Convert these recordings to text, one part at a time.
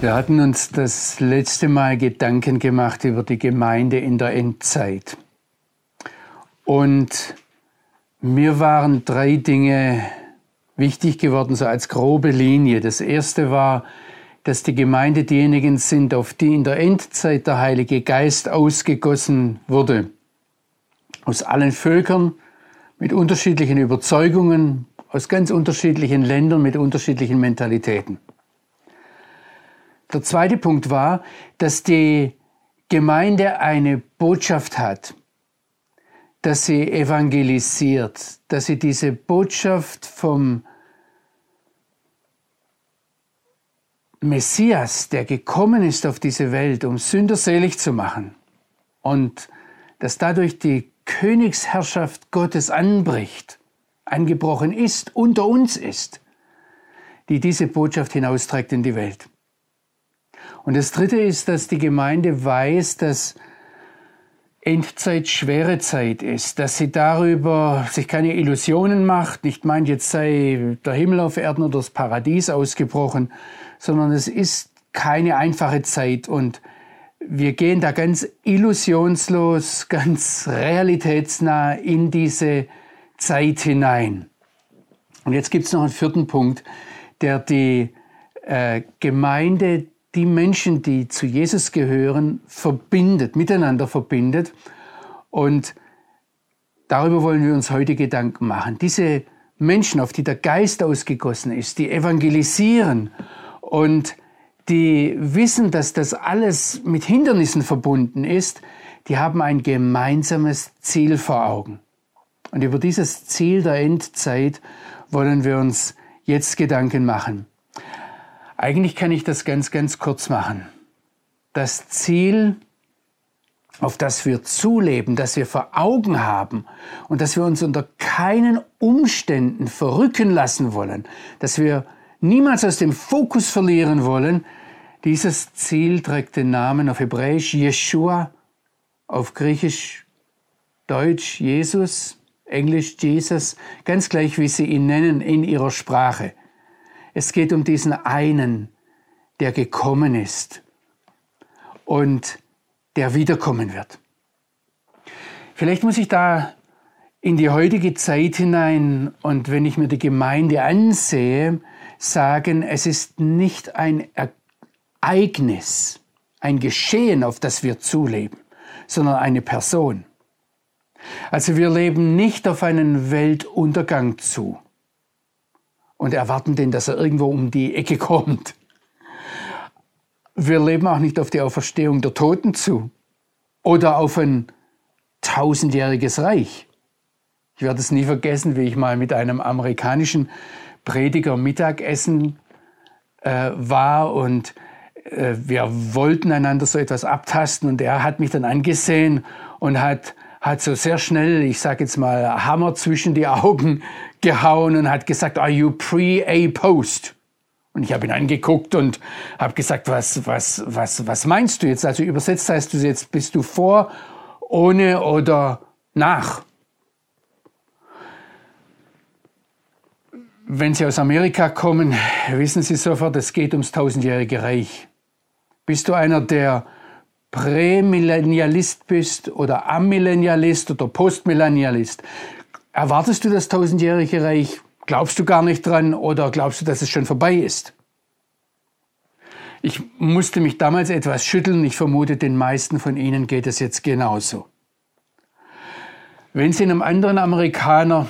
Wir hatten uns das letzte Mal Gedanken gemacht über die Gemeinde in der Endzeit. Und mir waren drei Dinge wichtig geworden, so als grobe Linie. Das erste war, dass die Gemeinde diejenigen sind, auf die in der Endzeit der Heilige Geist ausgegossen wurde. Aus allen Völkern, mit unterschiedlichen Überzeugungen, aus ganz unterschiedlichen Ländern, mit unterschiedlichen Mentalitäten. Der zweite Punkt war, dass die Gemeinde eine Botschaft hat, dass sie evangelisiert, dass sie diese Botschaft vom Messias, der gekommen ist auf diese Welt, um Sünder selig zu machen und dass dadurch die Königsherrschaft Gottes anbricht, angebrochen ist, unter uns ist, die diese Botschaft hinausträgt in die Welt. Und das Dritte ist, dass die Gemeinde weiß, dass Endzeit schwere Zeit ist, dass sie darüber sich keine Illusionen macht, nicht meint, jetzt sei der Himmel auf Erden oder das Paradies ausgebrochen, sondern es ist keine einfache Zeit und wir gehen da ganz illusionslos, ganz realitätsnah in diese Zeit hinein. Und jetzt gibt es noch einen vierten Punkt, der die äh, Gemeinde die Menschen, die zu Jesus gehören, verbindet, miteinander verbindet. Und darüber wollen wir uns heute Gedanken machen. Diese Menschen, auf die der Geist ausgegossen ist, die evangelisieren und die wissen, dass das alles mit Hindernissen verbunden ist, die haben ein gemeinsames Ziel vor Augen. Und über dieses Ziel der Endzeit wollen wir uns jetzt Gedanken machen. Eigentlich kann ich das ganz, ganz kurz machen. Das Ziel, auf das wir zuleben, das wir vor Augen haben und das wir uns unter keinen Umständen verrücken lassen wollen, dass wir niemals aus dem Fokus verlieren wollen, dieses Ziel trägt den Namen auf Hebräisch Yeshua, auf Griechisch, Deutsch Jesus, Englisch Jesus, ganz gleich wie Sie ihn nennen in Ihrer Sprache. Es geht um diesen einen, der gekommen ist und der wiederkommen wird. Vielleicht muss ich da in die heutige Zeit hinein und wenn ich mir die Gemeinde ansehe, sagen, es ist nicht ein Ereignis, ein Geschehen, auf das wir zuleben, sondern eine Person. Also wir leben nicht auf einen Weltuntergang zu und erwarten den, dass er irgendwo um die Ecke kommt. Wir leben auch nicht auf die Auferstehung der Toten zu oder auf ein tausendjähriges Reich. Ich werde es nie vergessen, wie ich mal mit einem amerikanischen Prediger Mittagessen äh, war und äh, wir wollten einander so etwas abtasten und er hat mich dann angesehen und hat hat so sehr schnell, ich sage jetzt mal, Hammer zwischen die Augen gehauen und hat gesagt, are you pre, a, post? Und ich habe ihn angeguckt und habe gesagt, was, was, was, was meinst du jetzt? Also übersetzt heißt du jetzt, bist du vor, ohne oder nach? Wenn Sie aus Amerika kommen, wissen Sie sofort, es geht ums tausendjährige Reich. Bist du einer, der Prämillennialist bist oder Amillennialist oder Postmillennialist, erwartest du das tausendjährige Reich? Glaubst du gar nicht dran oder glaubst du, dass es schon vorbei ist? Ich musste mich damals etwas schütteln. Ich vermute, den meisten von Ihnen geht es jetzt genauso. Wenn Sie einem anderen Amerikaner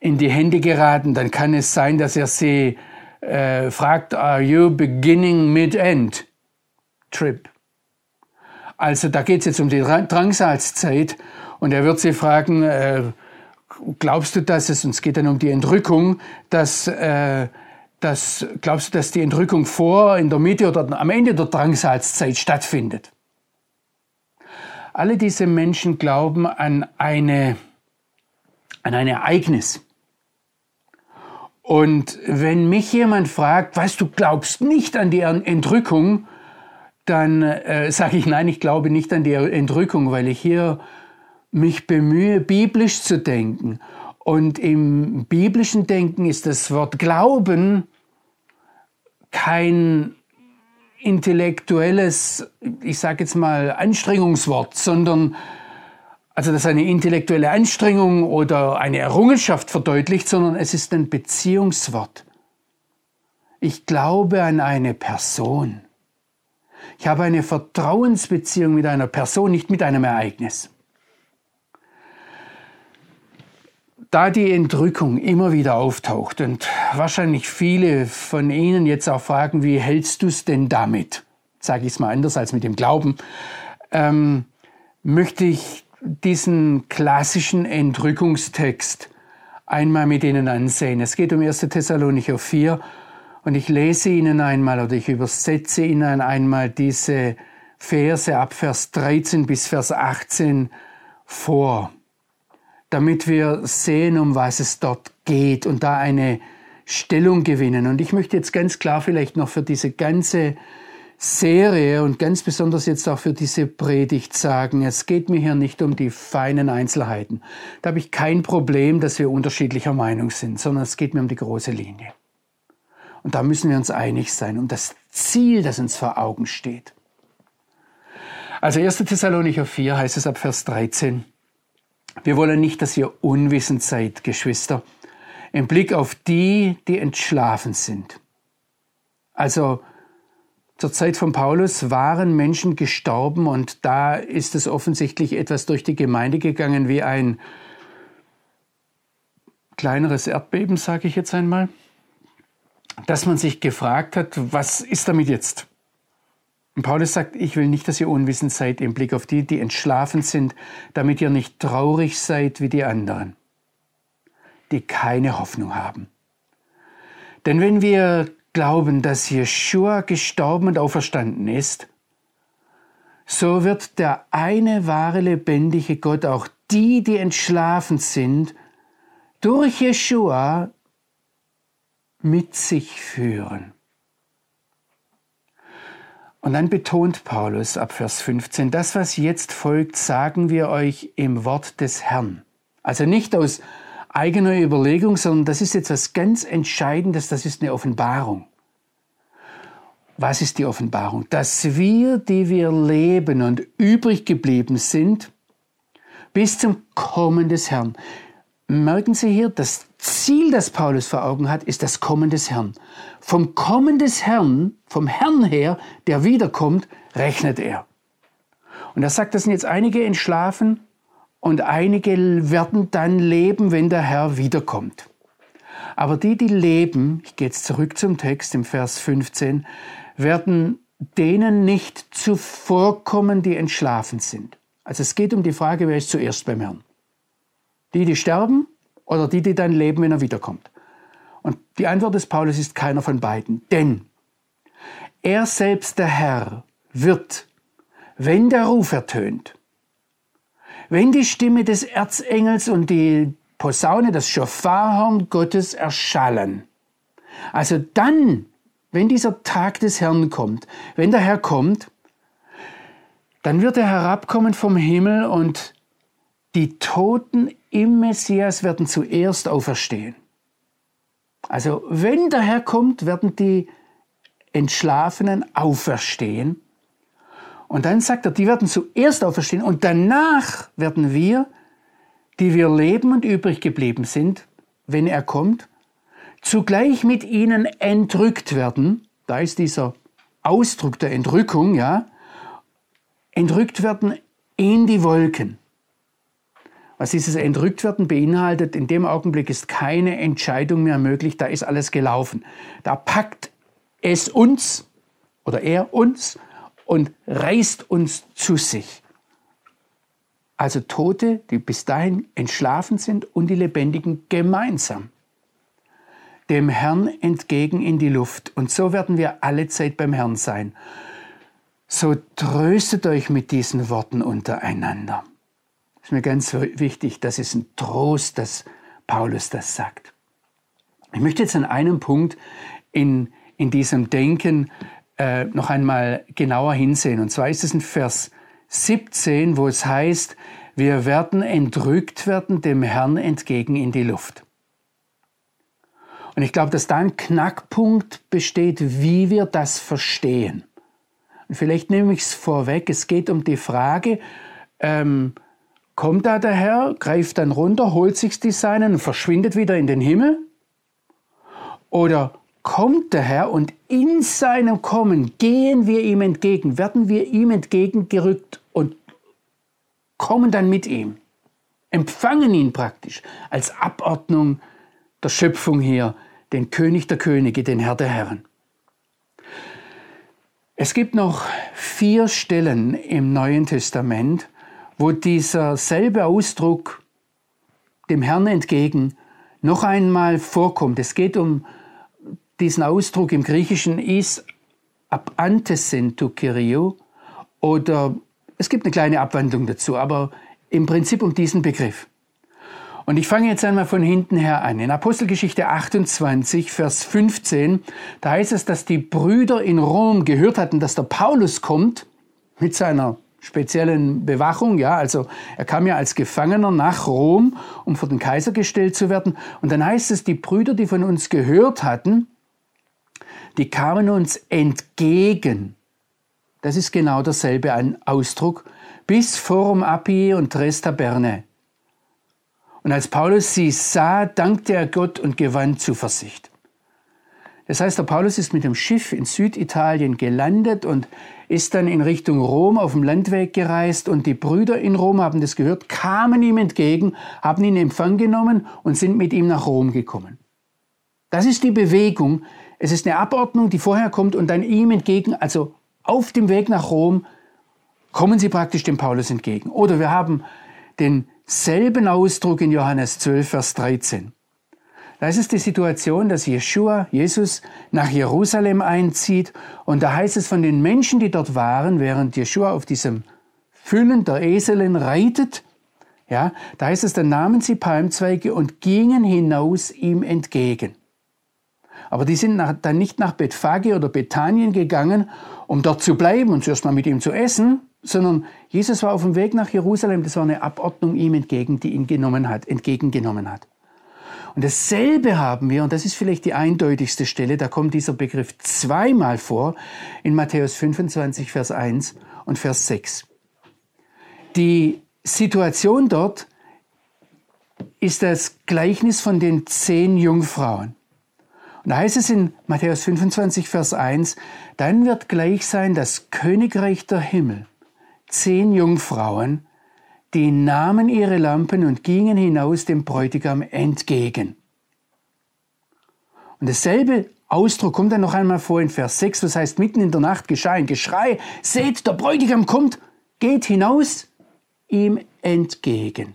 in die Hände geraten, dann kann es sein, dass er Sie äh, fragt, are you beginning mid-end trip? Also da geht es jetzt um die Drangsalzzeit und er wird sie fragen, äh, glaubst du, dass es, und es geht dann um die Entrückung, dass, äh, dass, glaubst du, dass die Entrückung vor, in der Mitte oder am Ende der Drangsalzzeit stattfindet? Alle diese Menschen glauben an, eine, an ein Ereignis. Und wenn mich jemand fragt, was du glaubst nicht an die Entrückung, dann äh, sage ich nein, ich glaube nicht an die Entrückung, weil ich hier mich bemühe, biblisch zu denken. Und im biblischen Denken ist das Wort Glauben kein intellektuelles, ich sage jetzt mal, Anstrengungswort, sondern also das eine intellektuelle Anstrengung oder eine Errungenschaft verdeutlicht, sondern es ist ein Beziehungswort. Ich glaube an eine Person. Ich habe eine Vertrauensbeziehung mit einer Person, nicht mit einem Ereignis. Da die Entrückung immer wieder auftaucht und wahrscheinlich viele von Ihnen jetzt auch fragen, wie hältst du es denn damit? Sage ich es mal anders als mit dem Glauben. Ähm, möchte ich diesen klassischen Entrückungstext einmal mit Ihnen ansehen. Es geht um 1. Thessalonicher 4 und ich lese Ihnen einmal oder ich übersetze Ihnen einmal diese Verse ab Vers 13 bis Vers 18 vor, damit wir sehen, um was es dort geht und da eine Stellung gewinnen. Und ich möchte jetzt ganz klar vielleicht noch für diese ganze Serie und ganz besonders jetzt auch für diese Predigt sagen, es geht mir hier nicht um die feinen Einzelheiten. Da habe ich kein Problem, dass wir unterschiedlicher Meinung sind, sondern es geht mir um die große Linie. Und da müssen wir uns einig sein, um das Ziel, das uns vor Augen steht. Also 1. Thessalonicher 4 heißt es ab Vers 13, wir wollen nicht, dass ihr unwissend seid, Geschwister, im Blick auf die, die entschlafen sind. Also zur Zeit von Paulus waren Menschen gestorben und da ist es offensichtlich etwas durch die Gemeinde gegangen wie ein kleineres Erdbeben, sage ich jetzt einmal dass man sich gefragt hat, was ist damit jetzt? Und Paulus sagt, ich will nicht, dass ihr unwissend seid im Blick auf die, die entschlafen sind, damit ihr nicht traurig seid wie die anderen, die keine Hoffnung haben. Denn wenn wir glauben, dass Jeshua gestorben und auferstanden ist, so wird der eine wahre lebendige Gott auch die, die entschlafen sind, durch Jeshua mit sich führen. Und dann betont Paulus ab Vers 15, das, was jetzt folgt, sagen wir euch im Wort des Herrn. Also nicht aus eigener Überlegung, sondern das ist jetzt was ganz Entscheidendes, das ist eine Offenbarung. Was ist die Offenbarung? Dass wir, die wir leben und übrig geblieben sind, bis zum Kommen des Herrn. Merken Sie hier, das Ziel, das Paulus vor Augen hat, ist das Kommen des Herrn. Vom Kommen des Herrn, vom Herrn her, der wiederkommt, rechnet er. Und er sagt, das sind jetzt einige entschlafen und einige werden dann leben, wenn der Herr wiederkommt. Aber die, die leben, ich gehe jetzt zurück zum Text im Vers 15, werden denen nicht zuvorkommen, die entschlafen sind. Also es geht um die Frage, wer ist zuerst beim Herrn. Die, die sterben oder die, die dann leben, wenn er wiederkommt? Und die Antwort des Paulus ist keiner von beiden. Denn er selbst, der Herr, wird, wenn der Ruf ertönt, wenn die Stimme des Erzengels und die Posaune, das Schofarhorn Gottes erschallen, also dann, wenn dieser Tag des Herrn kommt, wenn der Herr kommt, dann wird er herabkommen vom Himmel und die Toten im Messias werden zuerst auferstehen. Also wenn der Herr kommt, werden die Entschlafenen auferstehen. Und dann sagt er, die werden zuerst auferstehen und danach werden wir, die wir leben und übrig geblieben sind, wenn er kommt, zugleich mit ihnen entrückt werden. Da ist dieser Ausdruck der Entrückung, ja. Entrückt werden in die Wolken. Was dieses Entrücktwerden beinhaltet, in dem Augenblick ist keine Entscheidung mehr möglich, da ist alles gelaufen. Da packt es uns oder er uns und reißt uns zu sich. Also Tote, die bis dahin entschlafen sind und die Lebendigen gemeinsam dem Herrn entgegen in die Luft. Und so werden wir alle Zeit beim Herrn sein. So tröstet euch mit diesen Worten untereinander ist mir ganz wichtig, das ist ein Trost, dass Paulus das sagt. Ich möchte jetzt an einem Punkt in, in diesem Denken äh, noch einmal genauer hinsehen. Und zwar ist es in Vers 17, wo es heißt, wir werden entrückt werden dem Herrn entgegen in die Luft. Und ich glaube, dass da ein Knackpunkt besteht, wie wir das verstehen. Und vielleicht nehme ich es vorweg, es geht um die Frage, ähm, kommt da der Herr, greift dann runter, holt sich die Seinen und verschwindet wieder in den Himmel? Oder kommt der Herr und in seinem Kommen gehen wir ihm entgegen, werden wir ihm entgegengerückt und kommen dann mit ihm, empfangen ihn praktisch als Abordnung der Schöpfung hier, den König der Könige, den Herr der Herren. Es gibt noch vier Stellen im Neuen Testament, wo dieser selbe Ausdruck dem Herrn entgegen noch einmal vorkommt. Es geht um diesen Ausdruck im Griechischen is ab antesento kyrio oder es gibt eine kleine Abwandlung dazu, aber im Prinzip um diesen Begriff. Und ich fange jetzt einmal von hinten her an. In Apostelgeschichte 28, Vers 15, da heißt es, dass die Brüder in Rom gehört hatten, dass der Paulus kommt mit seiner speziellen Bewachung, ja, also er kam ja als Gefangener nach Rom, um vor den Kaiser gestellt zu werden. Und dann heißt es, die Brüder, die von uns gehört hatten, die kamen uns entgegen. Das ist genau derselbe Ausdruck, bis Forum Appii und Tres Taberne. Und als Paulus sie sah, dankte er Gott und gewann Zuversicht. Das heißt, der Paulus ist mit dem Schiff in Süditalien gelandet und ist dann in Richtung Rom auf dem Landweg gereist und die Brüder in Rom haben das gehört, kamen ihm entgegen, haben ihn in Empfang genommen und sind mit ihm nach Rom gekommen. Das ist die Bewegung, es ist eine Abordnung, die vorher kommt und dann ihm entgegen, also auf dem Weg nach Rom, kommen sie praktisch dem Paulus entgegen. Oder wir haben denselben Ausdruck in Johannes 12, Vers 13. Da ist es die Situation, dass Jeshua, Jesus, nach Jerusalem einzieht und da heißt es von den Menschen, die dort waren, während Jeshua auf diesem Füllen der Eselin reitet, ja, da heißt es, dann nahmen sie Palmzweige und gingen hinaus ihm entgegen. Aber die sind nach, dann nicht nach Bethphage oder Bethanien gegangen, um dort zu bleiben und zuerst mal mit ihm zu essen, sondern Jesus war auf dem Weg nach Jerusalem. Das war eine Abordnung ihm entgegen, die ihn genommen hat, entgegengenommen hat. Und dasselbe haben wir, und das ist vielleicht die eindeutigste Stelle, da kommt dieser Begriff zweimal vor, in Matthäus 25, Vers 1 und Vers 6. Die Situation dort ist das Gleichnis von den zehn Jungfrauen. Und da heißt es in Matthäus 25, Vers 1, dann wird gleich sein das Königreich der Himmel. Zehn Jungfrauen, die nahmen ihre Lampen und gingen hinaus dem Bräutigam entgegen. Und dasselbe Ausdruck kommt dann noch einmal vor in Vers 6, das heißt, mitten in der Nacht geschah ein Geschrei, seht, der Bräutigam kommt, geht hinaus ihm entgegen.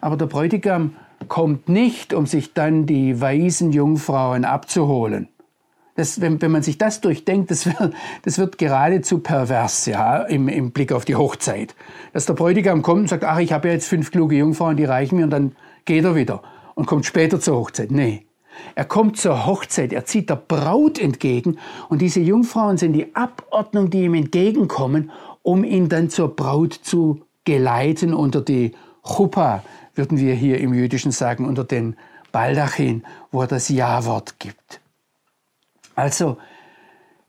Aber der Bräutigam kommt nicht, um sich dann die weisen Jungfrauen abzuholen. Das, wenn, wenn man sich das durchdenkt, das wird, das wird geradezu pervers, ja, im, im Blick auf die Hochzeit. Dass der Bräutigam kommt und sagt, ach, ich habe ja jetzt fünf kluge Jungfrauen, die reichen mir, und dann geht er wieder und kommt später zur Hochzeit. Nee. Er kommt zur Hochzeit, er zieht der Braut entgegen und diese Jungfrauen sind die Abordnung, die ihm entgegenkommen, um ihn dann zur Braut zu geleiten unter die Chuppah, würden wir hier im Jüdischen sagen, unter den Baldachin, wo er das Ja-Wort gibt. Also,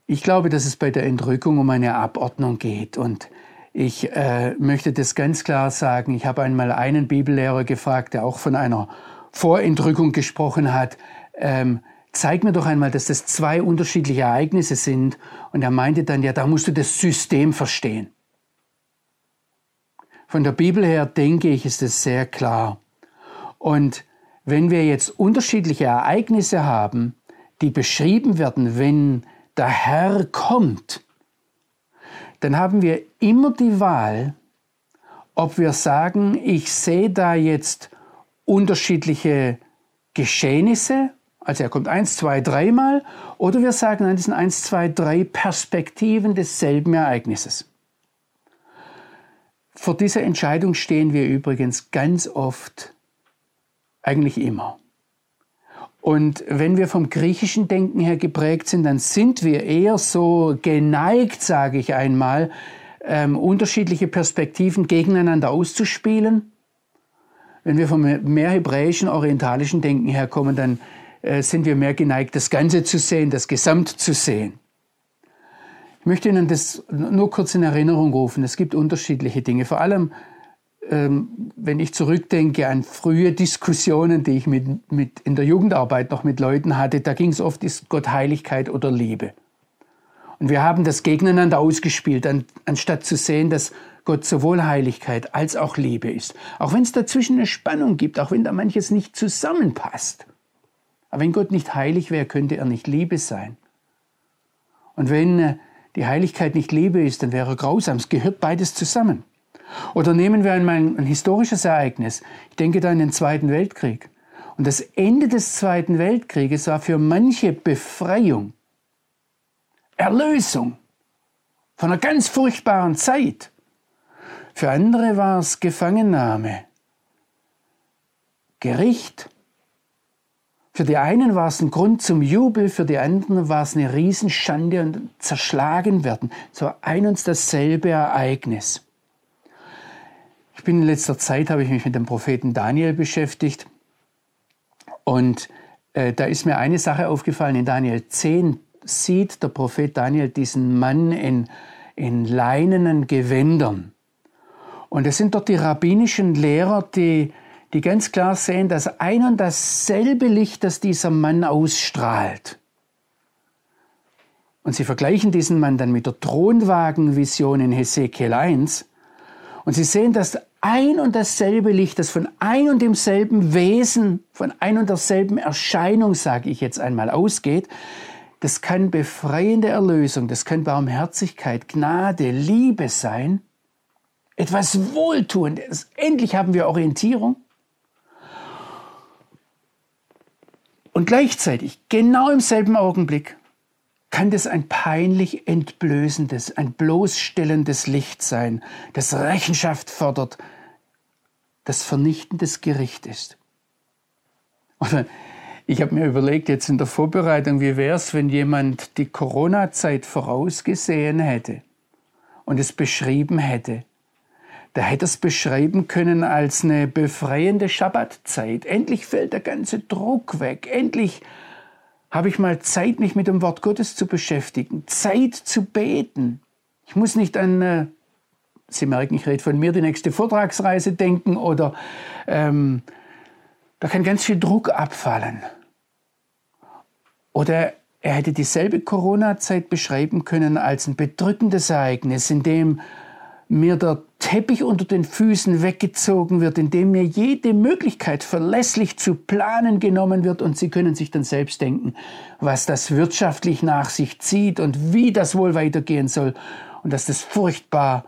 ich glaube, dass es bei der Entrückung um eine Abordnung geht und ich äh, möchte das ganz klar sagen. Ich habe einmal einen Bibellehrer gefragt, der auch von einer Vorentrückung gesprochen hat. Ähm, zeig mir doch einmal, dass das zwei unterschiedliche Ereignisse sind. Und er meinte dann, ja, da musst du das System verstehen. Von der Bibel her denke ich, ist es sehr klar. Und wenn wir jetzt unterschiedliche Ereignisse haben, die beschrieben werden, wenn der Herr kommt, dann haben wir immer die Wahl, ob wir sagen, ich sehe da jetzt unterschiedliche Geschehnisse, also er kommt eins, zwei, dreimal, oder wir sagen, nein, das sind eins, zwei, drei Perspektiven desselben Ereignisses. Vor dieser Entscheidung stehen wir übrigens ganz oft, eigentlich immer. Und wenn wir vom griechischen Denken her geprägt sind, dann sind wir eher so geneigt, sage ich einmal, ähm, unterschiedliche Perspektiven gegeneinander auszuspielen. Wenn wir vom mehr hebräischen, orientalischen Denken herkommen, dann äh, sind wir mehr geneigt, das Ganze zu sehen, das Gesamt zu sehen. Ich möchte Ihnen das nur kurz in Erinnerung rufen. Es gibt unterschiedliche Dinge. Vor allem, wenn ich zurückdenke an frühe Diskussionen, die ich mit, mit in der Jugendarbeit noch mit Leuten hatte, da ging es oft, ist Gott Heiligkeit oder Liebe? Und wir haben das gegeneinander ausgespielt, an, anstatt zu sehen, dass Gott sowohl Heiligkeit als auch Liebe ist. Auch wenn es dazwischen eine Spannung gibt, auch wenn da manches nicht zusammenpasst. Aber wenn Gott nicht heilig wäre, könnte er nicht Liebe sein. Und wenn äh, die Heiligkeit nicht Liebe ist, dann wäre er grausam. Es gehört beides zusammen. Oder nehmen wir einmal ein, ein historisches Ereignis. Ich denke da an den Zweiten Weltkrieg. Und das Ende des Zweiten Weltkrieges war für manche Befreiung, Erlösung von einer ganz furchtbaren Zeit. Für andere war es Gefangennahme, Gericht. Für die einen war es ein Grund zum Jubel, für die anderen war es eine Riesenschande und zerschlagen werden. So ein und dasselbe Ereignis. Ich bin in letzter Zeit, habe ich mich mit dem Propheten Daniel beschäftigt und äh, da ist mir eine Sache aufgefallen. In Daniel 10 sieht der Prophet Daniel diesen Mann in, in leinenen Gewändern. Und es sind dort die rabbinischen Lehrer, die, die ganz klar sehen, dass ein und dasselbe Licht, das dieser Mann ausstrahlt. Und sie vergleichen diesen Mann dann mit der Thronwagenvision in Hesekiel 1. Und sie sehen, dass ein und dasselbe Licht, das von ein und demselben Wesen, von ein und derselben Erscheinung, sage ich jetzt einmal, ausgeht, das kann befreiende Erlösung, das kann Barmherzigkeit, Gnade, Liebe sein etwas Wohltuendes. Endlich haben wir Orientierung. Und gleichzeitig, genau im selben Augenblick, kann das ein peinlich entblößendes, ein bloßstellendes Licht sein, das Rechenschaft fordert, das vernichtendes Gericht ist. Oder ich habe mir überlegt, jetzt in der Vorbereitung, wie wäre es, wenn jemand die Corona-Zeit vorausgesehen hätte und es beschrieben hätte da hätte es beschreiben können als eine befreiende Schabbatzeit. Endlich fällt der ganze Druck weg. Endlich habe ich mal Zeit, mich mit dem Wort Gottes zu beschäftigen. Zeit zu beten. Ich muss nicht an, äh, Sie merken, ich rede von mir, die nächste Vortragsreise denken oder ähm, da kann ganz viel Druck abfallen. Oder er hätte dieselbe Corona-Zeit beschreiben können als ein bedrückendes Ereignis, in dem mir der Teppich unter den Füßen weggezogen wird, indem mir jede Möglichkeit verlässlich zu planen genommen wird und Sie können sich dann selbst denken, was das wirtschaftlich nach sich zieht und wie das wohl weitergehen soll und dass das furchtbar,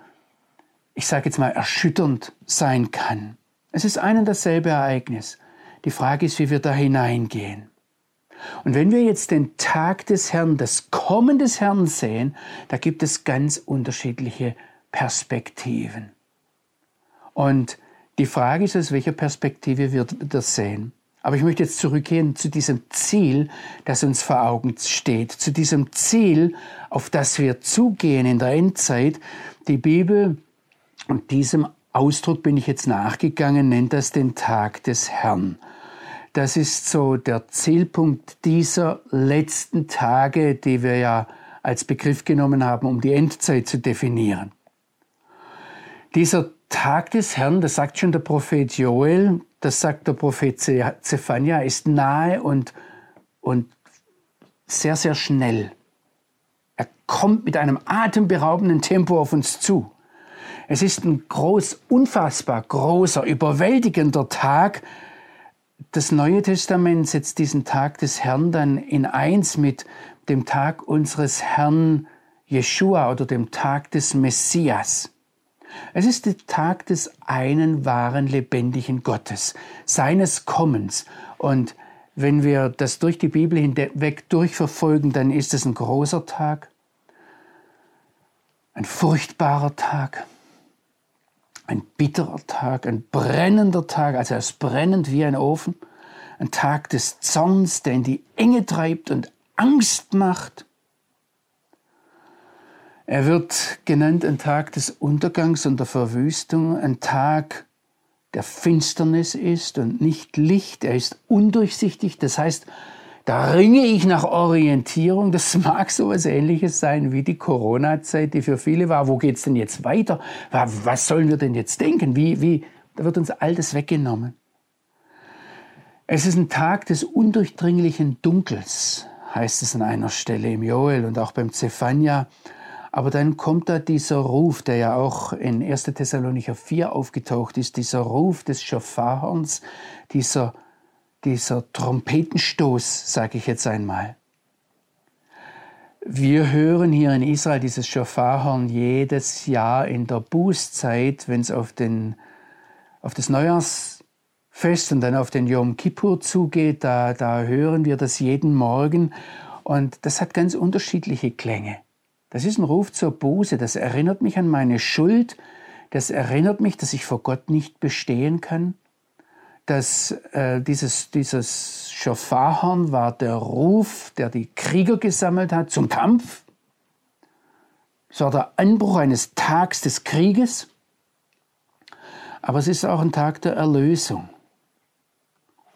ich sage jetzt mal, erschütternd sein kann. Es ist ein und dasselbe Ereignis. Die Frage ist, wie wir da hineingehen. Und wenn wir jetzt den Tag des Herrn, das Kommen des Herrn sehen, da gibt es ganz unterschiedliche Perspektiven. Und die Frage ist, aus welcher Perspektive wir das sehen. Aber ich möchte jetzt zurückgehen zu diesem Ziel, das uns vor Augen steht, zu diesem Ziel, auf das wir zugehen in der Endzeit. Die Bibel, und diesem Ausdruck bin ich jetzt nachgegangen, nennt das den Tag des Herrn. Das ist so der Zielpunkt dieser letzten Tage, die wir ja als Begriff genommen haben, um die Endzeit zu definieren. Dieser Tag des Herrn, das sagt schon der Prophet Joel, das sagt der Prophet Zephania, ist nahe und, und sehr, sehr schnell. Er kommt mit einem atemberaubenden Tempo auf uns zu. Es ist ein groß, unfassbar großer, überwältigender Tag. Das Neue Testament setzt diesen Tag des Herrn dann in eins mit dem Tag unseres Herrn Jeshua oder dem Tag des Messias. Es ist der Tag des einen wahren lebendigen Gottes, seines Kommens. Und wenn wir das durch die Bibel hinweg durchverfolgen, dann ist es ein großer Tag, ein furchtbarer Tag, ein bitterer Tag, ein brennender Tag, also er ist brennend wie ein Ofen, ein Tag des Zorns, der in die Enge treibt und Angst macht. Er wird genannt ein Tag des Untergangs und der Verwüstung, ein Tag der Finsternis ist und nicht Licht. Er ist undurchsichtig, das heißt, Da ringe ich nach Orientierung. Das mag so etwas Ähnliches sein wie die Corona-Zeit, die für viele war. Wo geht's denn jetzt weiter? Was sollen wir denn jetzt denken? Wie, wie, da wird uns all das weggenommen. Es ist ein Tag des undurchdringlichen Dunkels, heißt es an einer Stelle im Joel und auch beim Zephania. Aber dann kommt da dieser Ruf, der ja auch in 1. Thessalonicher 4 aufgetaucht ist, dieser Ruf des Schofarhorns, dieser dieser Trompetenstoß, sage ich jetzt einmal. Wir hören hier in Israel dieses Schofarhorn jedes Jahr in der Bußzeit, wenn es auf, auf das Neujahrsfest und dann auf den Yom Kippur zugeht. Da, da hören wir das jeden Morgen und das hat ganz unterschiedliche Klänge. Das ist ein Ruf zur Buße, das erinnert mich an meine Schuld, das erinnert mich, dass ich vor Gott nicht bestehen kann. Dass äh, dieses, dieses Schofarhorn war der Ruf, der die Krieger gesammelt hat zum Kampf. Es war der Anbruch eines Tags des Krieges, aber es ist auch ein Tag der Erlösung.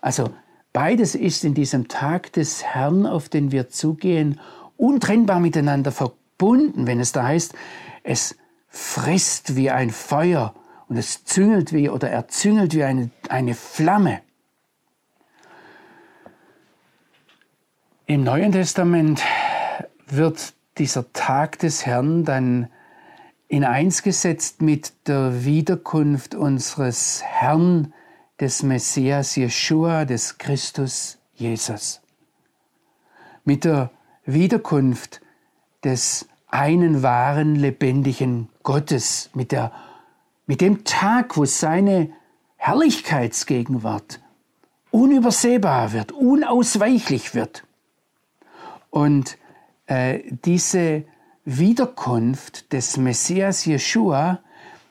Also beides ist in diesem Tag des Herrn, auf den wir zugehen, untrennbar miteinander verbunden, wenn es da heißt, es frisst wie ein Feuer und es züngelt wie oder erzüngelt wie eine, eine Flamme. Im Neuen Testament wird dieser Tag des Herrn dann in eins gesetzt mit der Wiederkunft unseres Herrn, des Messias Jeshua, des Christus Jesus. Mit der Wiederkunft des einen wahren, lebendigen Gottes, mit der mit dem Tag, wo seine Herrlichkeitsgegenwart unübersehbar wird, unausweichlich wird. Und äh, diese Wiederkunft des Messias Jeshua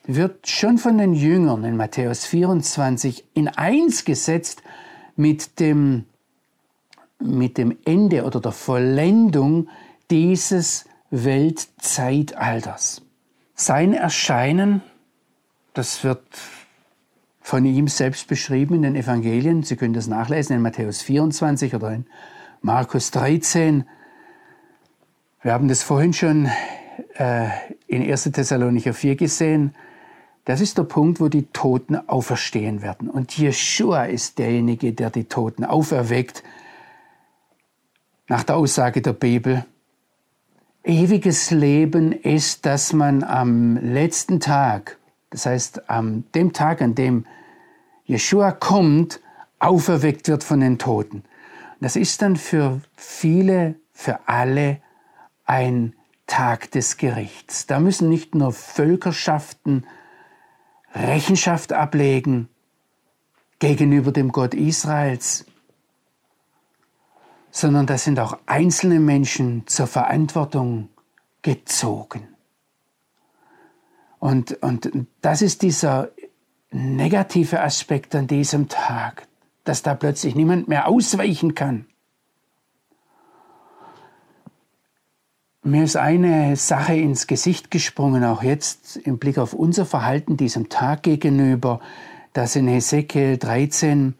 wird schon von den Jüngern in Matthäus 24 in eins gesetzt mit dem, mit dem Ende oder der Vollendung dieses Weltzeitalters. Sein Erscheinen das wird von ihm selbst beschrieben in den Evangelien. Sie können das nachlesen in Matthäus 24 oder in Markus 13. Wir haben das vorhin schon äh, in 1. Thessalonicher 4 gesehen. Das ist der Punkt, wo die Toten auferstehen werden. Und Jeshua ist derjenige, der die Toten auferweckt. Nach der Aussage der Bibel. Ewiges Leben ist, dass man am letzten Tag das heißt, an dem Tag, an dem Jeshua kommt, auferweckt wird von den Toten. Das ist dann für viele, für alle ein Tag des Gerichts. Da müssen nicht nur Völkerschaften Rechenschaft ablegen gegenüber dem Gott Israels, sondern da sind auch einzelne Menschen zur Verantwortung gezogen. Und, und das ist dieser negative Aspekt an diesem Tag, dass da plötzlich niemand mehr ausweichen kann. Mir ist eine Sache ins Gesicht gesprungen, auch jetzt im Blick auf unser Verhalten diesem Tag gegenüber, dass in Hesekiel 13 ähm,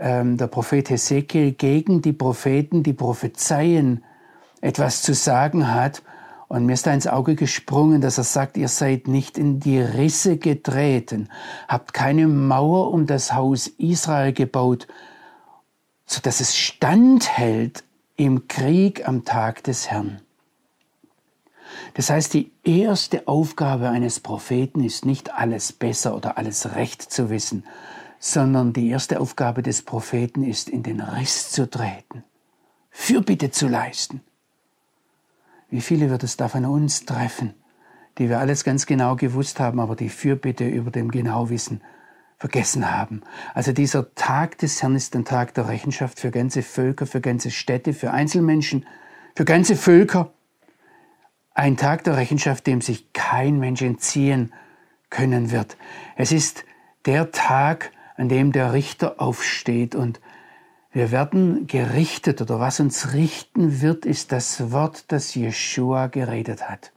der Prophet Hesekiel gegen die Propheten, die prophezeien, etwas zu sagen hat. Und mir ist da ins Auge gesprungen, dass er sagt, ihr seid nicht in die Risse getreten, habt keine Mauer um das Haus Israel gebaut, so dass es standhält im Krieg am Tag des Herrn. Das heißt, die erste Aufgabe eines Propheten ist nicht alles besser oder alles recht zu wissen, sondern die erste Aufgabe des Propheten ist, in den Riss zu treten, Fürbitte zu leisten, wie viele wird es da von uns treffen, die wir alles ganz genau gewusst haben, aber die Fürbitte über dem Genauwissen vergessen haben. Also dieser Tag des Herrn ist ein Tag der Rechenschaft für ganze Völker, für ganze Städte, für Einzelmenschen, für ganze Völker. Ein Tag der Rechenschaft, dem sich kein Mensch entziehen können wird. Es ist der Tag, an dem der Richter aufsteht und wir werden gerichtet oder was uns richten wird, ist das Wort, das Jeshua geredet hat.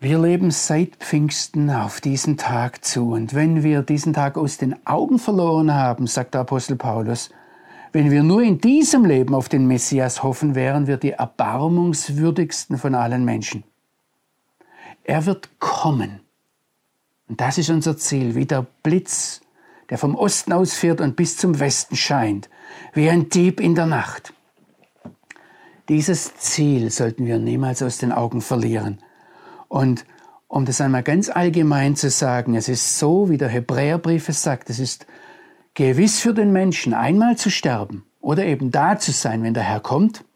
Wir leben seit Pfingsten auf diesen Tag zu. Und wenn wir diesen Tag aus den Augen verloren haben, sagt der Apostel Paulus, wenn wir nur in diesem Leben auf den Messias hoffen, wären wir die erbarmungswürdigsten von allen Menschen. Er wird kommen. Und das ist unser Ziel, wie der Blitz, der vom Osten ausfährt und bis zum Westen scheint, wie ein Dieb in der Nacht. Dieses Ziel sollten wir niemals aus den Augen verlieren. Und um das einmal ganz allgemein zu sagen, es ist so, wie der Hebräerbrief es sagt, es ist gewiss für den Menschen, einmal zu sterben oder eben da zu sein, wenn der Herr kommt,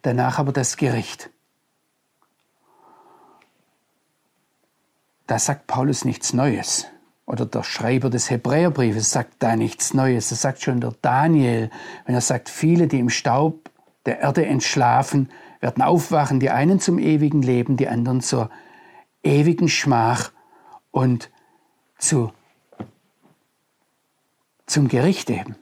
danach aber das Gericht. Da sagt Paulus nichts Neues. Oder der Schreiber des Hebräerbriefes sagt da nichts Neues. Das sagt schon der Daniel, wenn er sagt, viele, die im Staub der Erde entschlafen, werden aufwachen, die einen zum ewigen Leben, die anderen zur ewigen Schmach und zu, zum Gericht eben.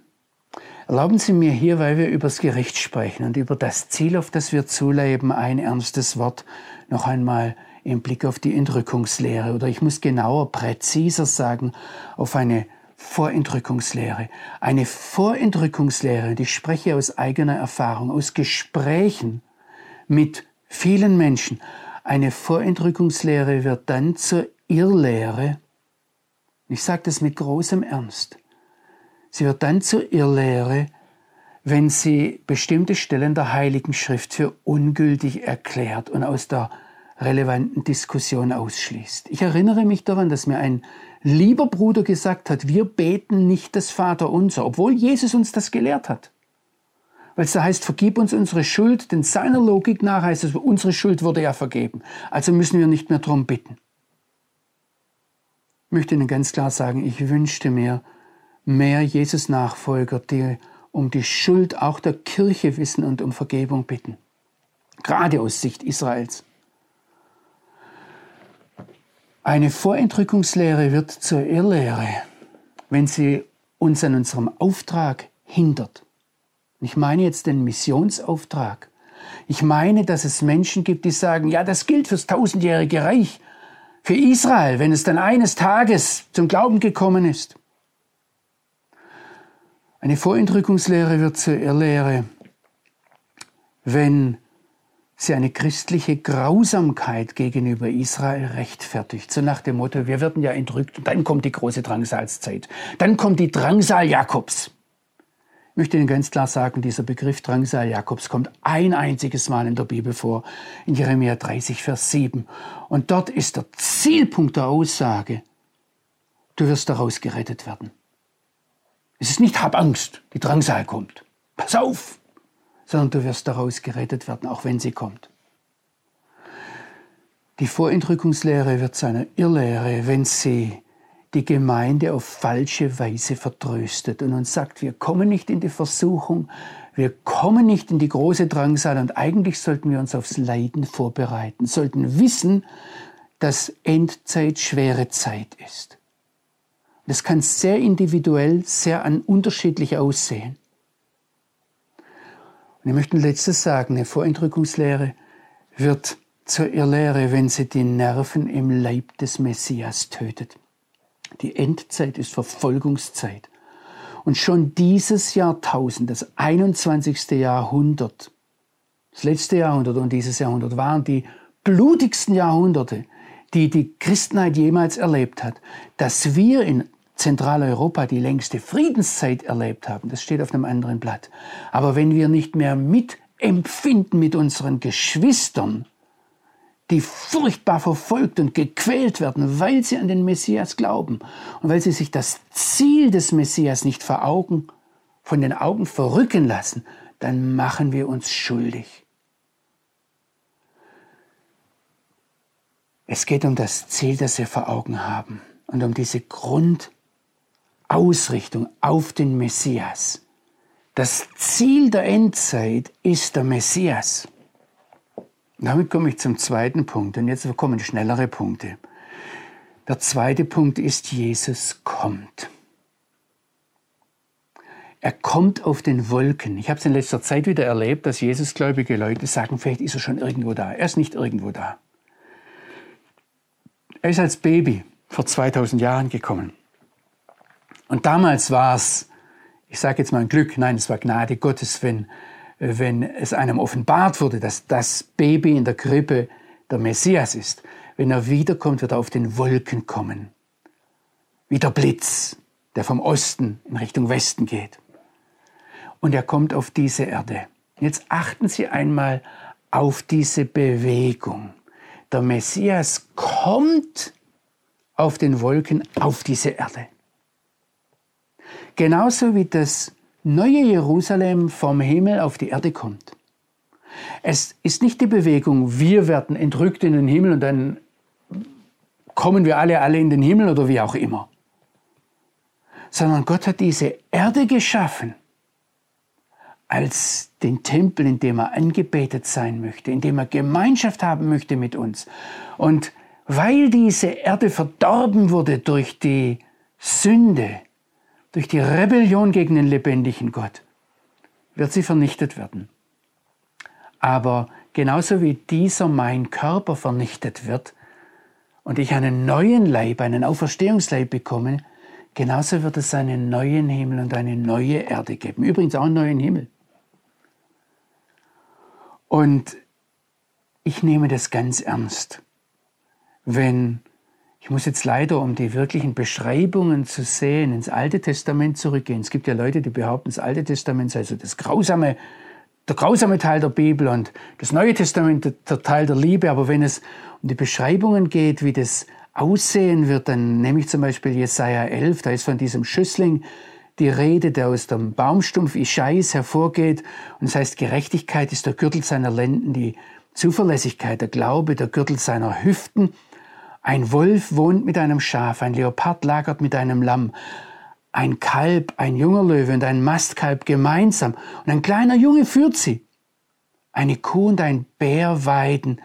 Erlauben Sie mir hier, weil wir über das Gericht sprechen und über das Ziel, auf das wir zuleben, ein ernstes Wort noch einmal im Blick auf die Entrückungslehre oder ich muss genauer, präziser sagen, auf eine Vorentrückungslehre. Eine Vorentrückungslehre, und ich spreche aus eigener Erfahrung, aus Gesprächen mit vielen Menschen. Eine Vorentrückungslehre wird dann zur Irrlehre. Ich sage das mit großem Ernst. Sie wird dann zur Irrlehre, wenn sie bestimmte Stellen der Heiligen Schrift für ungültig erklärt und aus der relevanten Diskussion ausschließt. Ich erinnere mich daran, dass mir ein lieber Bruder gesagt hat, wir beten nicht das Vaterunser, obwohl Jesus uns das gelehrt hat weil es da heißt, vergib uns unsere Schuld, denn seiner Logik nach heißt es, unsere Schuld wurde ja vergeben. Also müssen wir nicht mehr darum bitten. Ich möchte Ihnen ganz klar sagen, ich wünschte mir mehr Jesus-Nachfolger, die um die Schuld auch der Kirche wissen und um Vergebung bitten. Gerade aus Sicht Israels. Eine Vorentrückungslehre wird zur Irrlehre, wenn sie uns an unserem Auftrag hindert. Ich meine jetzt den Missionsauftrag. Ich meine, dass es Menschen gibt, die sagen, ja, das gilt fürs tausendjährige Reich, für Israel, wenn es dann eines Tages zum Glauben gekommen ist. Eine Vorentrückungslehre wird zur Irrlehre, wenn sie eine christliche Grausamkeit gegenüber Israel rechtfertigt. So nach dem Motto, wir werden ja entrückt und dann kommt die große Drangsalzeit. Dann kommt die Drangsal Jakobs. Ich möchte Ihnen ganz klar sagen, dieser Begriff Drangsal Jakobs kommt ein einziges Mal in der Bibel vor, in Jeremia 30, Vers 7. Und dort ist der Zielpunkt der Aussage, du wirst daraus gerettet werden. Es ist nicht, hab Angst, die Drangsal kommt. Pass auf! Sondern du wirst daraus gerettet werden, auch wenn sie kommt. Die Vorentrückungslehre wird zu einer Irrlehre, wenn sie die Gemeinde auf falsche Weise vertröstet und uns sagt, wir kommen nicht in die Versuchung, wir kommen nicht in die große Drangsal und eigentlich sollten wir uns aufs Leiden vorbereiten, sollten wissen, dass Endzeit schwere Zeit ist. Das kann sehr individuell, sehr unterschiedlich aussehen. Und ich möchte ein letztes sagen, eine Vorentrückungslehre wird zur Irrlehre, wenn sie die Nerven im Leib des Messias tötet. Die Endzeit ist Verfolgungszeit. Und schon dieses Jahrtausend, das 21. Jahrhundert, das letzte Jahrhundert und dieses Jahrhundert waren die blutigsten Jahrhunderte, die die Christenheit jemals erlebt hat. Dass wir in Zentraleuropa die längste Friedenszeit erlebt haben, das steht auf einem anderen Blatt. Aber wenn wir nicht mehr mitempfinden mit unseren Geschwistern, die furchtbar verfolgt und gequält werden, weil sie an den Messias glauben und weil sie sich das Ziel des Messias nicht vor Augen, von den Augen verrücken lassen, dann machen wir uns schuldig. Es geht um das Ziel, das wir vor Augen haben und um diese Grundausrichtung auf den Messias. Das Ziel der Endzeit ist der Messias. Damit komme ich zum zweiten Punkt und jetzt kommen schnellere Punkte. Der zweite Punkt ist, Jesus kommt. Er kommt auf den Wolken. Ich habe es in letzter Zeit wieder erlebt, dass Jesusgläubige Leute sagen, vielleicht ist er schon irgendwo da. Er ist nicht irgendwo da. Er ist als Baby vor 2000 Jahren gekommen. Und damals war es, ich sage jetzt mal ein Glück, nein, es war Gnade Gottes, wenn, wenn es einem offenbart wurde, dass das Baby in der Krippe der Messias ist. Wenn er wiederkommt, wird er auf den Wolken kommen. Wie der Blitz, der vom Osten in Richtung Westen geht. Und er kommt auf diese Erde. Jetzt achten Sie einmal auf diese Bewegung. Der Messias kommt auf den Wolken auf diese Erde. Genauso wie das neue Jerusalem vom Himmel auf die Erde kommt. Es ist nicht die Bewegung, wir werden entrückt in den Himmel und dann kommen wir alle, alle in den Himmel oder wie auch immer. Sondern Gott hat diese Erde geschaffen als den Tempel, in dem er angebetet sein möchte, in dem er Gemeinschaft haben möchte mit uns. Und weil diese Erde verdorben wurde durch die Sünde, durch die Rebellion gegen den lebendigen Gott, wird sie vernichtet werden. Aber genauso wie dieser mein Körper vernichtet wird und ich einen neuen Leib, einen Auferstehungsleib bekomme, genauso wird es einen neuen Himmel und eine neue Erde geben. Übrigens auch einen neuen Himmel. Und ich nehme das ganz ernst, wenn, ich muss jetzt leider, um die wirklichen Beschreibungen zu sehen, ins Alte Testament zurückgehen. Es gibt ja Leute, die behaupten, das Alte Testament sei also das grausame, der grausame Teil der Bibel und das Neue Testament der Teil der Liebe. Aber wenn es um die Beschreibungen geht, wie das aussehen wird, dann nehme ich zum Beispiel Jesaja 11, da ist von diesem Schüssling die Rede, der aus dem Baumstumpf Ischais hervorgeht. Und es das heißt, Gerechtigkeit ist der Gürtel seiner Lenden, die Zuverlässigkeit, der Glaube, der Gürtel seiner Hüften. Ein Wolf wohnt mit einem Schaf, ein Leopard lagert mit einem Lamm, ein Kalb, ein junger Löwe und ein Mastkalb gemeinsam, und ein kleiner Junge führt sie. Eine Kuh und ein Bär weiden,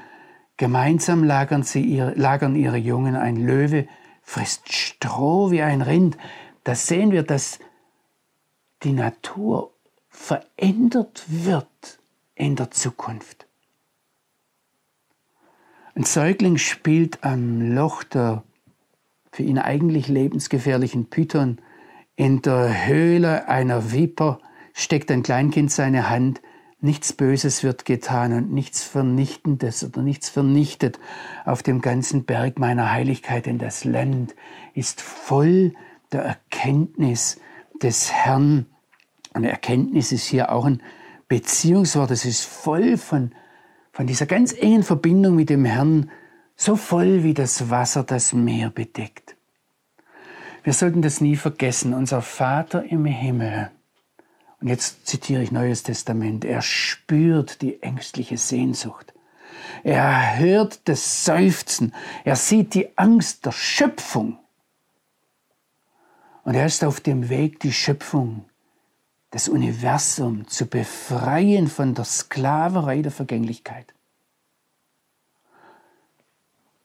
gemeinsam lagern, sie ihre, lagern ihre Jungen, ein Löwe frisst Stroh wie ein Rind. Da sehen wir, dass die Natur verändert wird in der Zukunft. Ein Säugling spielt am Loch der für ihn eigentlich lebensgefährlichen Python. In der Höhle einer Viper steckt ein Kleinkind seine Hand. Nichts Böses wird getan und nichts Vernichtendes oder nichts vernichtet auf dem ganzen Berg meiner Heiligkeit, denn das Land ist voll der Erkenntnis des Herrn. Eine Erkenntnis ist hier auch ein Beziehungswort. Es ist voll von, von dieser ganz engen Verbindung mit dem Herrn, so voll wie das Wasser das Meer bedeckt. Wir sollten das nie vergessen. Unser Vater im Himmel, und jetzt zitiere ich Neues Testament, er spürt die ängstliche Sehnsucht. Er hört das Seufzen. Er sieht die Angst der Schöpfung. Und er ist auf dem Weg, die Schöpfung das Universum zu befreien von der Sklaverei der Vergänglichkeit.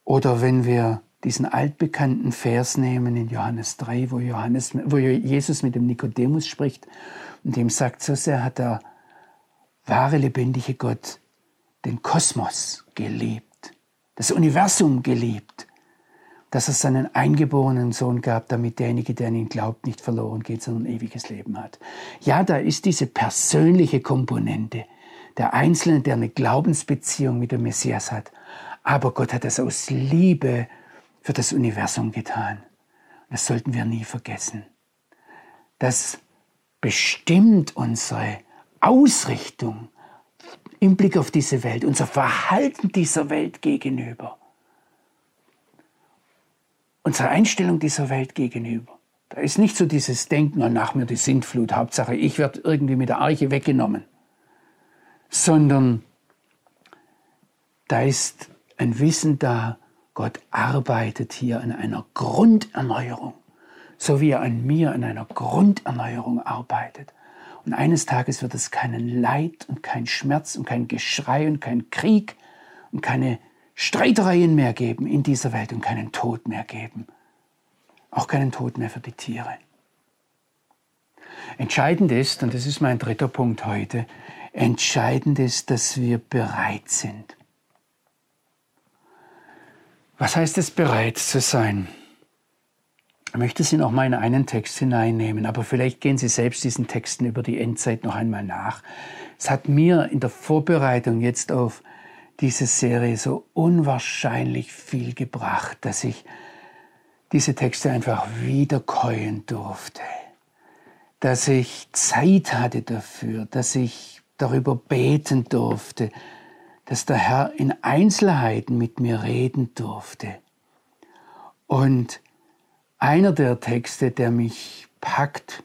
Oder wenn wir diesen altbekannten Vers nehmen in Johannes 3, wo, Johannes, wo Jesus mit dem Nikodemus spricht und ihm sagt, so sehr hat der wahre lebendige Gott den Kosmos geliebt, das Universum geliebt, dass er seinen eingeborenen Sohn gab, damit derjenige, der an ihn glaubt, nicht verloren geht, sondern ewiges Leben hat. Ja, da ist diese persönliche Komponente. Der Einzelne, der eine Glaubensbeziehung mit dem Messias hat. Aber Gott hat das aus Liebe für das Universum getan. Das sollten wir nie vergessen. Das bestimmt unsere Ausrichtung im Blick auf diese Welt, unser Verhalten dieser Welt gegenüber unsere Einstellung dieser Welt gegenüber. Da ist nicht so dieses Denken, oh, nach mir die Sintflut, Hauptsache ich werde irgendwie mit der Arche weggenommen, sondern da ist ein Wissen da, Gott arbeitet hier an einer Grunderneuerung, so wie er an mir an einer Grunderneuerung arbeitet. Und eines Tages wird es keinen Leid und kein Schmerz und kein Geschrei und kein Krieg und keine Streitereien mehr geben in dieser Welt und keinen Tod mehr geben. Auch keinen Tod mehr für die Tiere. Entscheidend ist, und das ist mein dritter Punkt heute, entscheidend ist, dass wir bereit sind. Was heißt es, bereit zu sein? Ich möchte Sie noch mal in einen Text hineinnehmen, aber vielleicht gehen Sie selbst diesen Texten über die Endzeit noch einmal nach. Es hat mir in der Vorbereitung jetzt auf diese Serie so unwahrscheinlich viel gebracht, dass ich diese Texte einfach wiederkäuen durfte, dass ich Zeit hatte dafür, dass ich darüber beten durfte, dass der Herr in Einzelheiten mit mir reden durfte. Und einer der Texte, der mich packt,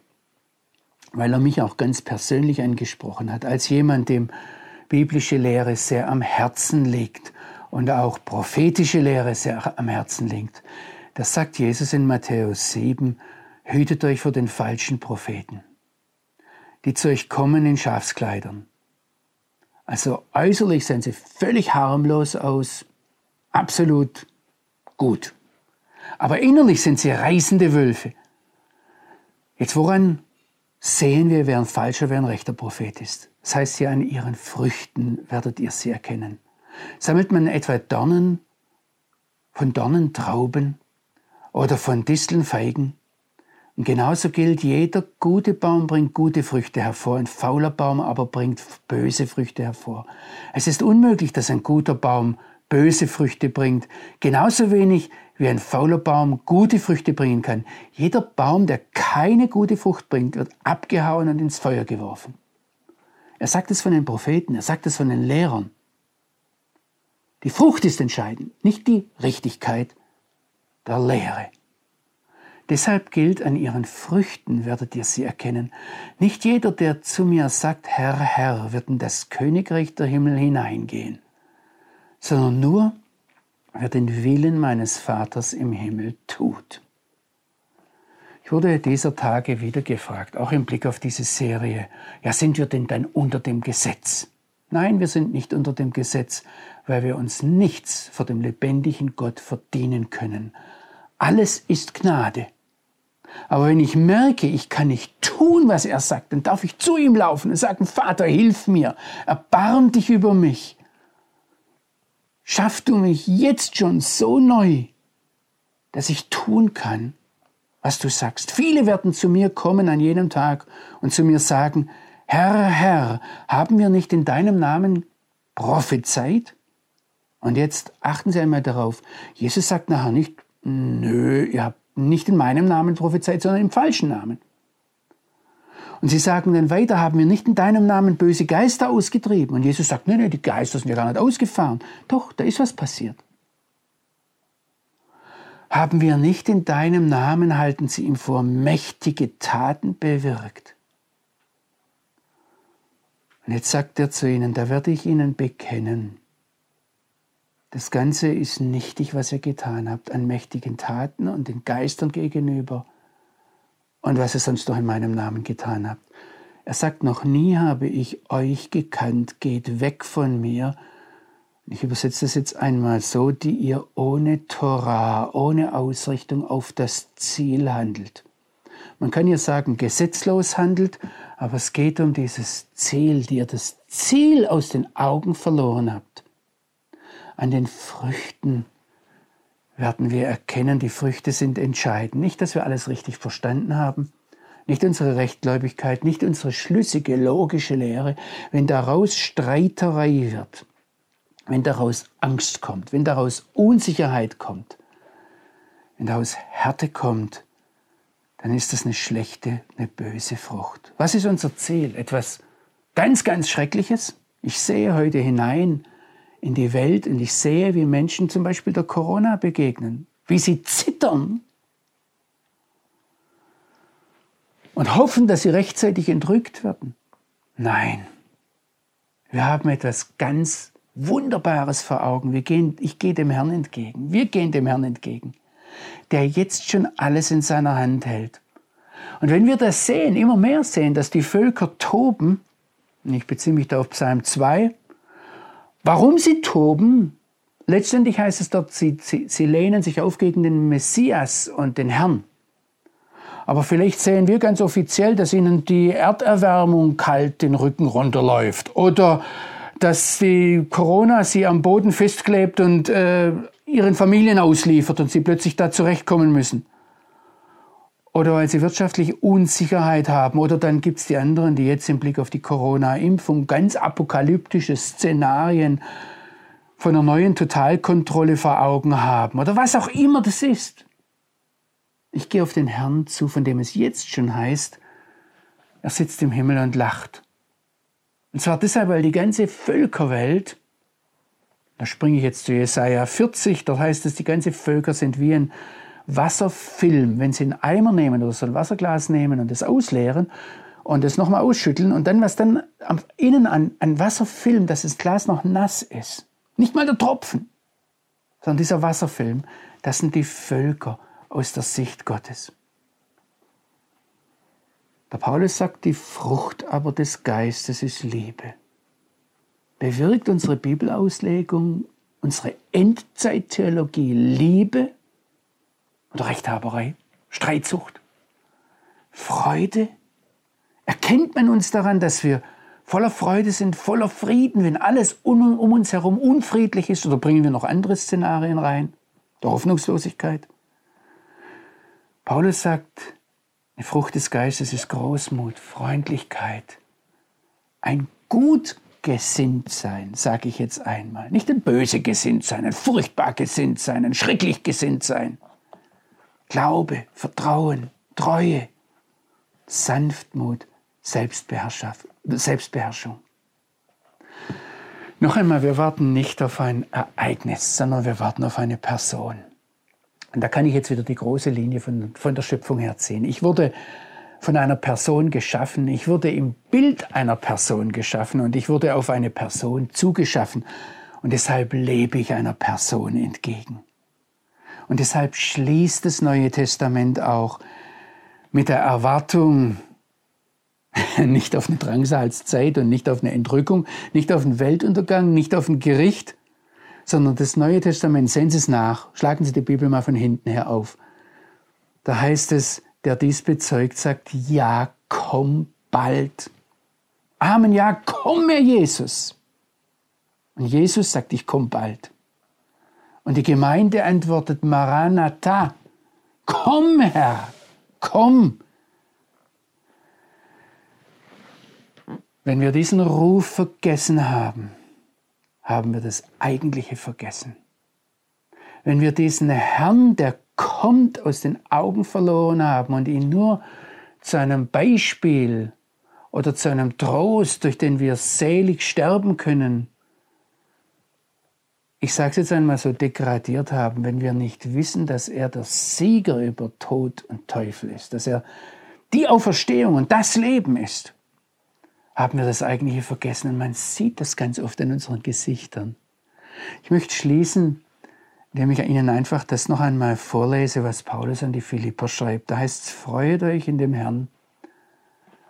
weil er mich auch ganz persönlich angesprochen hat, als jemand, dem biblische Lehre sehr am Herzen liegt und auch prophetische Lehre sehr am Herzen liegt. Das sagt Jesus in Matthäus 7, hütet euch vor den falschen Propheten, die zu euch kommen in Schafskleidern. Also äußerlich sehen sie völlig harmlos aus, absolut gut aber innerlich sind sie reißende Wölfe. Jetzt woran sehen wir, wer ein falscher, wer ein rechter Prophet ist? Das heißt ja, an ihren Früchten werdet ihr sie erkennen. Sammelt man etwa Dornen von Dornentrauben oder von Distelnfeigen? Und genauso gilt, jeder gute Baum bringt gute Früchte hervor, ein fauler Baum aber bringt böse Früchte hervor. Es ist unmöglich, dass ein guter Baum böse Früchte bringt. Genauso wenig wie ein fauler Baum gute Früchte bringen kann. Jeder Baum, der keine gute Frucht bringt, wird abgehauen und ins Feuer geworfen. Er sagt es von den Propheten, er sagt es von den Lehrern. Die Frucht ist entscheidend, nicht die Richtigkeit der Lehre. Deshalb gilt, an ihren Früchten werdet ihr sie erkennen. Nicht jeder, der zu mir sagt, Herr, Herr, wird in das Königreich der Himmel hineingehen sondern nur, wer den Willen meines Vaters im Himmel tut. Ich wurde dieser Tage wieder gefragt, auch im Blick auf diese Serie, ja, sind wir denn dann unter dem Gesetz? Nein, wir sind nicht unter dem Gesetz, weil wir uns nichts vor dem lebendigen Gott verdienen können. Alles ist Gnade. Aber wenn ich merke, ich kann nicht tun, was er sagt, dann darf ich zu ihm laufen und sagen, Vater, hilf mir, erbarm dich über mich. Schaff du mich jetzt schon so neu, dass ich tun kann, was du sagst. Viele werden zu mir kommen an jenem Tag und zu mir sagen, Herr, Herr, haben wir nicht in deinem Namen prophezeit? Und jetzt achten Sie einmal darauf. Jesus sagt nachher nicht, nö, ihr habt nicht in meinem Namen prophezeit, sondern im falschen Namen. Und sie sagen dann weiter, haben wir nicht in deinem Namen böse Geister ausgetrieben? Und Jesus sagt, nein, nein, die Geister sind ja gar nicht ausgefahren. Doch, da ist was passiert. Haben wir nicht in deinem Namen, halten sie ihm vor, mächtige Taten bewirkt? Und jetzt sagt er zu ihnen, da werde ich ihnen bekennen, das Ganze ist nichtig, was ihr getan habt an mächtigen Taten und den Geistern gegenüber und was ihr sonst noch in meinem Namen getan habt. Er sagt, noch nie habe ich euch gekannt, geht weg von mir. Ich übersetze das jetzt einmal so, die ihr ohne Torah, ohne Ausrichtung auf das Ziel handelt. Man kann ja sagen, gesetzlos handelt, aber es geht um dieses Ziel, die ihr das Ziel aus den Augen verloren habt. An den Früchten werden wir erkennen, die Früchte sind entscheidend. Nicht, dass wir alles richtig verstanden haben, nicht unsere Rechtgläubigkeit, nicht unsere schlüssige, logische Lehre, wenn daraus Streiterei wird, wenn daraus Angst kommt, wenn daraus Unsicherheit kommt, wenn daraus Härte kommt, dann ist das eine schlechte, eine böse Frucht. Was ist unser Ziel? Etwas ganz, ganz Schreckliches? Ich sehe heute hinein in die Welt und ich sehe, wie Menschen zum Beispiel der Corona begegnen, wie sie zittern und hoffen, dass sie rechtzeitig entrückt werden. Nein, wir haben etwas ganz Wunderbares vor Augen. Wir gehen, ich gehe dem Herrn entgegen. Wir gehen dem Herrn entgegen, der jetzt schon alles in seiner Hand hält. Und wenn wir das sehen, immer mehr sehen, dass die Völker toben, und ich beziehe mich da auf Psalm 2, Warum sie toben? Letztendlich heißt es dort, sie, sie, sie lehnen sich auf gegen den Messias und den Herrn. Aber vielleicht sehen wir ganz offiziell, dass ihnen die Erderwärmung kalt den Rücken runterläuft oder dass die Corona sie am Boden festklebt und äh, ihren Familien ausliefert und sie plötzlich da zurechtkommen müssen. Oder weil sie wirtschaftliche Unsicherheit haben. Oder dann gibt es die anderen, die jetzt im Blick auf die Corona-Impfung ganz apokalyptische Szenarien von einer neuen Totalkontrolle vor Augen haben. Oder was auch immer das ist. Ich gehe auf den Herrn zu, von dem es jetzt schon heißt, er sitzt im Himmel und lacht. Und zwar deshalb, weil die ganze Völkerwelt, da springe ich jetzt zu Jesaja 40, dort heißt es, die ganze Völker sind wie ein Wasserfilm. Wenn Sie einen Eimer nehmen oder so ein Wasserglas nehmen und das ausleeren und das nochmal ausschütteln und dann was dann innen an, an Wasserfilm, dass das Glas noch nass ist. Nicht mal der Tropfen, sondern dieser Wasserfilm, das sind die Völker aus der Sicht Gottes. Der Paulus sagt, die Frucht aber des Geistes ist Liebe. Bewirkt unsere Bibelauslegung, unsere Endzeittheologie Liebe oder Rechthaberei, Streitsucht, Freude? Erkennt man uns daran, dass wir voller Freude sind, voller Frieden, wenn alles um, um uns herum unfriedlich ist? Oder bringen wir noch andere Szenarien rein? Der Hoffnungslosigkeit? Paulus sagt, die Frucht des Geistes ist Großmut, Freundlichkeit, ein gut gesinnt sein, sage ich jetzt einmal. Nicht ein böse gesinnt sein, ein furchtbar gesinnt sein, ein schrecklich gesinnt sein. Glaube, Vertrauen, Treue, Sanftmut, Selbstbeherrschung. Noch einmal, wir warten nicht auf ein Ereignis, sondern wir warten auf eine Person. Und da kann ich jetzt wieder die große Linie von, von der Schöpfung herziehen. Ich wurde von einer Person geschaffen, ich wurde im Bild einer Person geschaffen und ich wurde auf eine Person zugeschaffen. Und deshalb lebe ich einer Person entgegen. Und deshalb schließt das Neue Testament auch mit der Erwartung, nicht auf eine Drangsalzzeit und nicht auf eine Entrückung, nicht auf einen Weltuntergang, nicht auf ein Gericht, sondern das Neue Testament, sehen Sie es nach, schlagen Sie die Bibel mal von hinten her auf. Da heißt es, der dies bezeugt, sagt, ja, komm bald. Amen, ja, komm, Herr Jesus. Und Jesus sagt, ich komm bald. Und die Gemeinde antwortet, Maranatha, komm, Herr, komm. Wenn wir diesen Ruf vergessen haben, haben wir das Eigentliche vergessen. Wenn wir diesen Herrn, der kommt, aus den Augen verloren haben und ihn nur zu einem Beispiel oder zu einem Trost, durch den wir selig sterben können, ich sage es jetzt einmal so degradiert haben, wenn wir nicht wissen, dass er der Sieger über Tod und Teufel ist, dass er die Auferstehung und das Leben ist, haben wir das Eigentliche vergessen. Und man sieht das ganz oft in unseren Gesichtern. Ich möchte schließen, indem ich Ihnen einfach das noch einmal vorlese, was Paulus an die Philipper schreibt. Da heißt es, freut euch in dem Herrn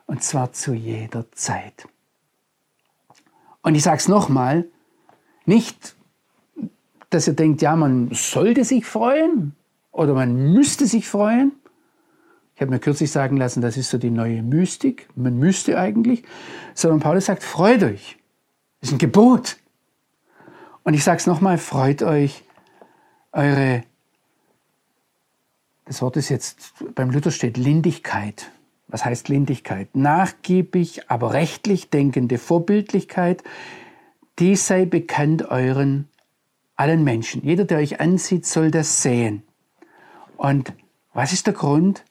und zwar zu jeder Zeit. Und ich sage es nochmal, nicht, dass ihr denkt, ja, man sollte sich freuen oder man müsste sich freuen, ich habe mir kürzlich sagen lassen, das ist so die neue Mystik. Man müsste eigentlich. Sondern Paulus sagt, freut euch. Das ist ein Gebot. Und ich sage es nochmal, freut euch eure, das Wort ist jetzt, beim Luther steht Lindigkeit. Was heißt Lindigkeit? Nachgiebig, aber rechtlich denkende Vorbildlichkeit. Dies sei bekannt euren allen Menschen. Jeder, der euch ansieht, soll das sehen. Und was ist der Grund?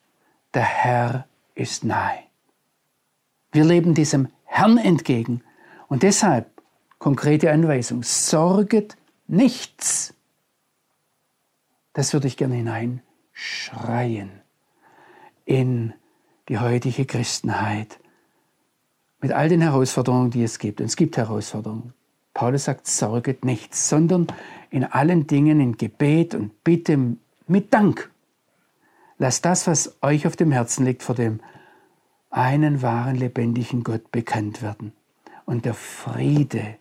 Der Herr ist nahe. Wir leben diesem Herrn entgegen und deshalb konkrete Anweisung, sorget nichts. Das würde ich gerne hineinschreien in die heutige Christenheit mit all den Herausforderungen, die es gibt. Und es gibt Herausforderungen. Paulus sagt, sorget nichts, sondern in allen Dingen in Gebet und Bitte mit Dank Lasst das, was euch auf dem Herzen liegt, vor dem einen wahren lebendigen Gott bekannt werden. Und der Friede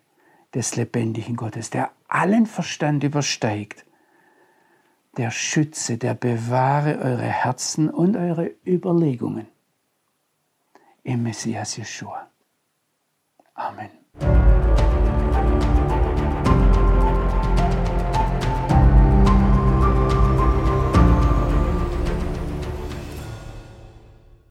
des lebendigen Gottes, der allen Verstand übersteigt, der schütze, der bewahre eure Herzen und eure Überlegungen im Messias Jeschua. Amen.